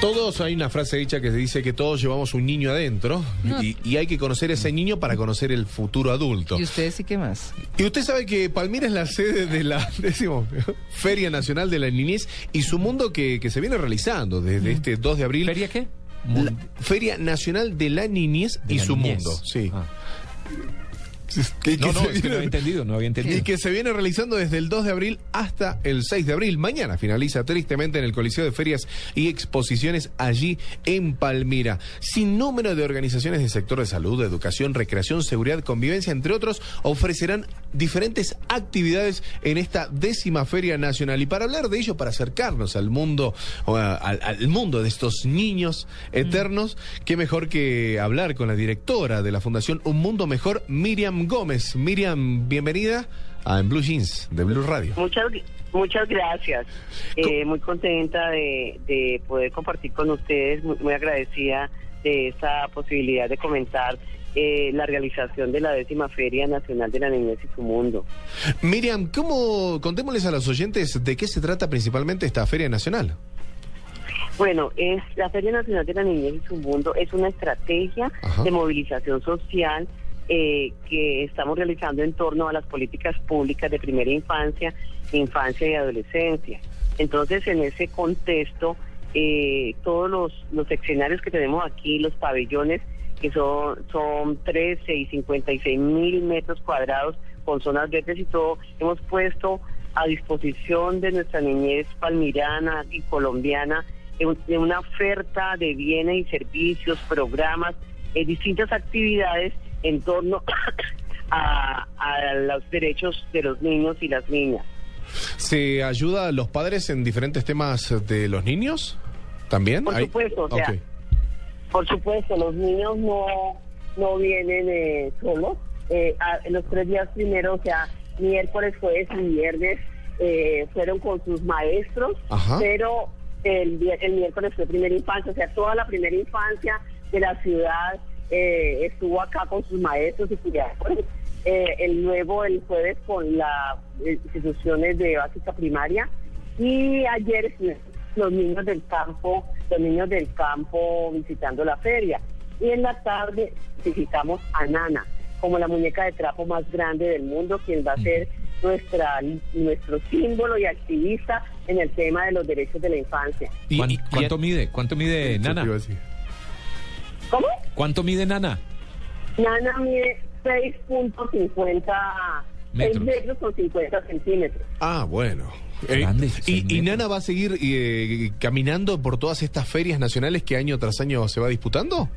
Todos hay una frase dicha que dice que todos llevamos un niño adentro y, y hay que conocer a ese niño para conocer el futuro adulto. ¿Y ustedes sí qué más? Y usted sabe que Palmira es la sede de la décimo, Feria Nacional de la Niñez y su mundo que, que se viene realizando desde este 2 de abril. ¿Feria qué? La Feria Nacional de la Niñez De y la su niñez. mundo. Sí. Ah. Que- que No, no, es que no había entendido, no había entendido. Y que se viene realizando desde el 2 de abril hasta el 6 de abril. Mañana finaliza tristemente en el Coliseo de Ferias y Exposiciones allí en Palmira. Sin número de organizaciones del sector de salud, educación, recreación, seguridad, convivencia, entre otros, ofrecerán diferentes actividades en esta décima Feria Nacional. Y para hablar de ello, para acercarnos al mundo, o a- al, al mundo de estos niños eternos, qué mejor que hablar con la directora de la Fundación Un Mundo Mejor, Miriam Gómez. Miriam, bienvenida a En Blue Jeans de Blue Radio. Muchas, muchas gracias. Eh, muy contenta de, de poder compartir con ustedes, muy, muy agradecida de esta posibilidad de comentar eh, la realización de la décima Feria Nacional de la Niñez y su Mundo. Miriam, ¿cómo contémosles a los oyentes de qué se trata principalmente esta Feria Nacional? Bueno, es la Feria Nacional de la Niñez y su Mundo es una estrategia Ajá. de movilización social eh, que estamos realizando en torno a las políticas públicas de primera infancia, infancia y adolescencia. Entonces, en ese contexto, eh, todos los, los escenarios que tenemos aquí, los pabellones, que son, son 13 y 56 mil metros cuadrados con zonas verdes y todo, hemos puesto a disposición de nuestra niñez palmirana y colombiana de un- de una oferta de bienes y servicios, programas, eh, distintas actividades en torno a, a los derechos de los niños y las niñas. ¿Se ayuda a los padres en diferentes temas de los niños? ¿También? Por Hay- supuesto, o sea. Por supuesto, los niños no, no vienen eh, solos. Eh, a- los tres días primeros, o sea, miércoles, jueves y viernes, eh, fueron con sus maestros, Ajá. pero el, miércoles fue primera infancia, o sea, toda la primera infancia de la ciudad eh, estuvo acá con sus maestros y cuidadores. Eh, el nuevo el jueves con las instituciones de básica primaria y ayer los niños del campo, los niños del campo visitando la feria. Y en la tarde visitamos a Nana, como la muñeca de trapo más grande del mundo, quien va a ser nuestra nuestro símbolo y activista en el tema de los derechos de la infancia. Y- ¿Cuán- y- ¿Cuánto mide? ¿Cuánto mide Nana? ¿Cómo? ¿Cuánto mide Nana? Nana mide 6.50 Metros. metros. metros con 50 centímetros. Ah, bueno. Eh, y. Nana va a seguir eh, caminando por todas estas ferias nacionales que año tras año se va disputando?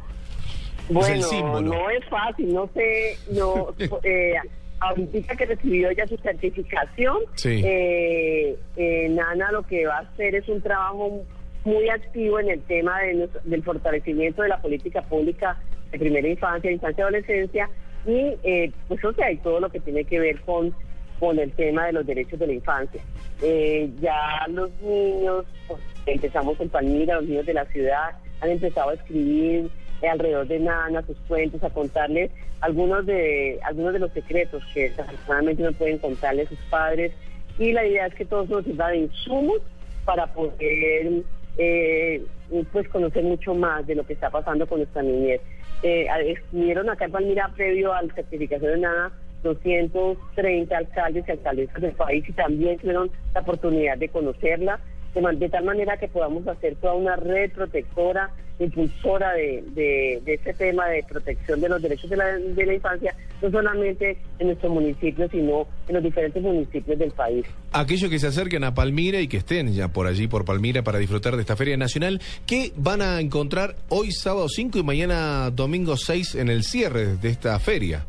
Bueno, el símbolo. no es fácil, no sé, no, eh, ahorita que recibió ya su certificación, Sí. eh, eh, Nana lo que va a hacer es un trabajo muy activo en el tema de del fortalecimiento de la política pública de primera infancia, infancia y adolescencia, y eh, pues y todo lo que tiene que ver con, con el tema de los derechos de la infancia. Eh, ya los niños, pues, empezamos en Palmira, los niños de la ciudad han empezado a escribir eh, alrededor de Nana sus cuentos, a contarles algunos de algunos de los secretos que desafortunadamente no pueden contarle sus padres. Y la idea es que todos nos sirva de insumos para poder eh, pues conocer mucho más de lo que está pasando con nuestra niñez. Eh, estuvieron acá en Palmira previo a la certificación de nada 230 alcaldes y alcaldesas del país y también tuvieron la oportunidad de conocerla, de, tal manera que podamos hacer toda una red protectora, impulsora de, de, de este tema de protección de los derechos de la, de la infancia, no solamente en nuestro municipio, sino en los diferentes municipios del país. Aquellos que se acerquen a Palmira y que estén ya por allí, por Palmira, para disfrutar de esta Feria Nacional, ¿qué van a encontrar hoy sábado 5 y mañana domingo 6 en el cierre de esta feria?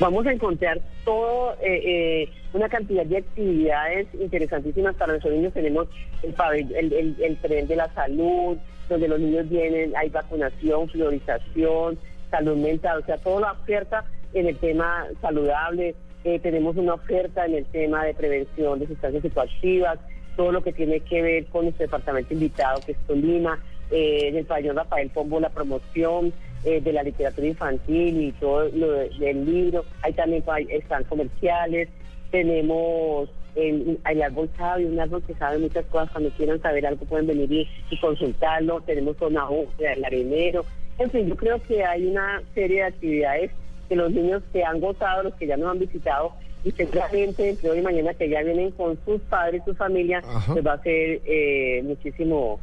Vamos a encontrar todo, eh, eh, una cantidad de actividades interesantísimas para nuestros niños. Tenemos el, el, el- tren de la salud, donde los niños vienen, hay vacunación, fluorización, salud mental, o sea, toda la oferta en el tema saludable. Eh, tenemos una oferta en el tema de prevención de sustancias psicoactivas, todo lo que tiene que ver con nuestro departamento invitado, que es Tolima, eh, en el pabellón Rafael Pombo, la promoción eh, de la literatura infantil y todo lo de- del libro. Ahí también hay- están comerciales. Tenemos el, el árbol sabe, un árbol que sabe muchas cosas. Cuando quieran saber algo pueden venir y, y consultarlo. Tenemos una el arenero. En fin, yo creo que hay una serie de actividades que los niños que han gozado, los que ya nos han visitado, y seguramente entre hoy y mañana que ya vienen con sus padres, su familia, Ajá. pues va a ser eh, muchísimo,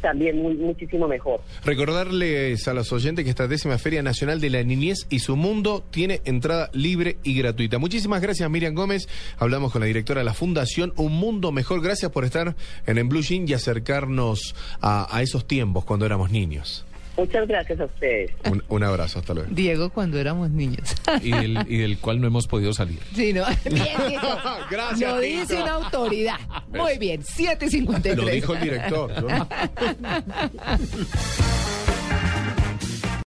también muy, muchísimo mejor. Recordarles a los oyentes que esta décima Feria Nacional de la Niñez y su Mundo tiene entrada libre y gratuita. Muchísimas gracias, Miriam Gómez. Hablamos con la directora de la Fundación Un Mundo Mejor. Gracias por estar en el Blue Jean y acercarnos a esos tiempos cuando éramos niños. Muchas gracias a ustedes. Un, un abrazo, hasta luego. Diego cuando éramos niños. Y del, y del cual no hemos podido salir. Sí, no. Bien, Diego. Gracias, Lo dice Tito. una autoridad. Muy bien, 7.53. Lo dijo el director. ¿no?